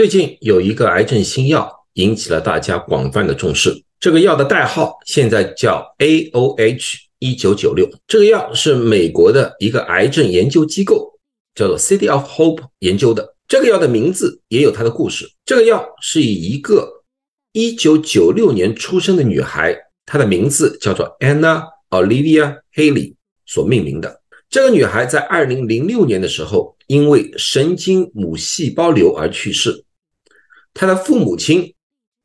最近有一个癌症新药引起了大家广泛的重视，这个药的代号现在叫 A O H 一九九六。这个药是美国的一个癌症研究机构叫做 City of Hope 研究的。这个药的名字也有它的故事。这个药是以一个一九九六年出生的女孩，她的名字叫做 Anna Olivia Haley 所命名的。这个女孩在二零零六年的时候，因为神经母细胞瘤而去世。他的父母亲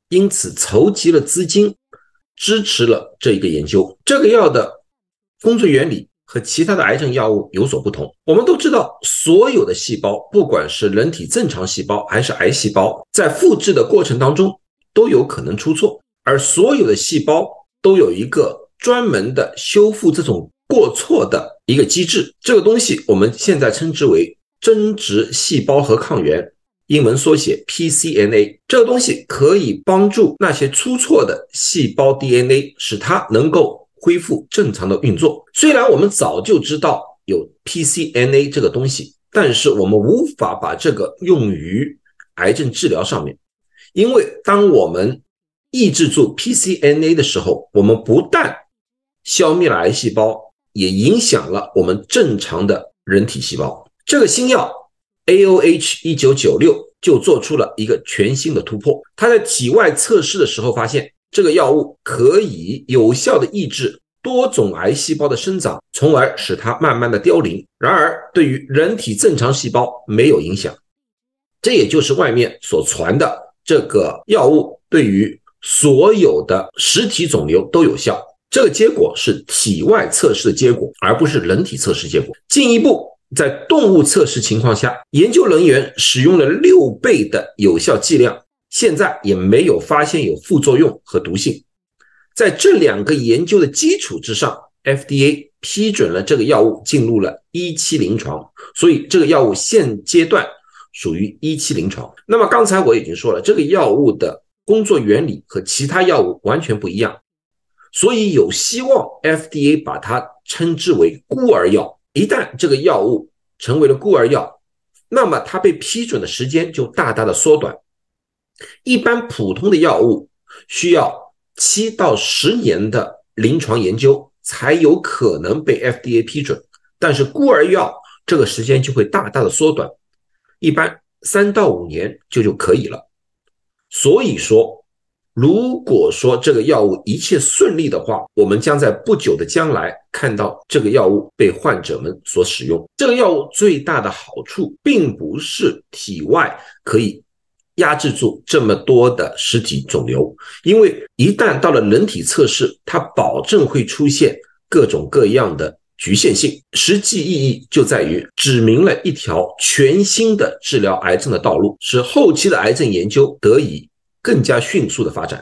因此筹集了资金，支持了这一个研究。这个药的工作原理和其他的癌症药物有所不同。我们都知道，所有的细胞，不管是人体正常细胞还是癌细胞，在复制的过程当中都有可能出错，而所有的细胞都有一个专门的修复这种。过错的一个机制，这个东西我们现在称之为增殖细胞和抗原，英文缩写 pCNA。这个东西可以帮助那些出错的细胞 DNA，使它能够恢复正常的运作。虽然我们早就知道有 pCNA 这个东西，但是我们无法把这个用于癌症治疗上面，因为当我们抑制住 pCNA 的时候，我们不但消灭了癌细胞。也影响了我们正常的人体细胞。这个新药 A O H 一九九六就做出了一个全新的突破。它在体外测试的时候发现，这个药物可以有效的抑制多种癌细胞的生长，从而使它慢慢的凋零。然而，对于人体正常细胞没有影响。这也就是外面所传的这个药物对于所有的实体肿瘤都有效。这个结果是体外测试的结果，而不是人体测试结果。进一步，在动物测试情况下，研究人员使用了六倍的有效剂量，现在也没有发现有副作用和毒性。在这两个研究的基础之上，FDA 批准了这个药物进入了一期临床，所以这个药物现阶段属于一期临床。那么刚才我已经说了，这个药物的工作原理和其他药物完全不一样。所以有希望，FDA 把它称之为孤儿药。一旦这个药物成为了孤儿药，那么它被批准的时间就大大的缩短。一般普通的药物需要七到十年的临床研究才有可能被 FDA 批准，但是孤儿药这个时间就会大大的缩短，一般三到五年就就可以了。所以说。如果说这个药物一切顺利的话，我们将在不久的将来看到这个药物被患者们所使用。这个药物最大的好处，并不是体外可以压制住这么多的实体肿瘤，因为一旦到了人体测试，它保证会出现各种各样的局限性。实际意义就在于指明了一条全新的治疗癌症的道路，使后期的癌症研究得以。更加迅速的发展。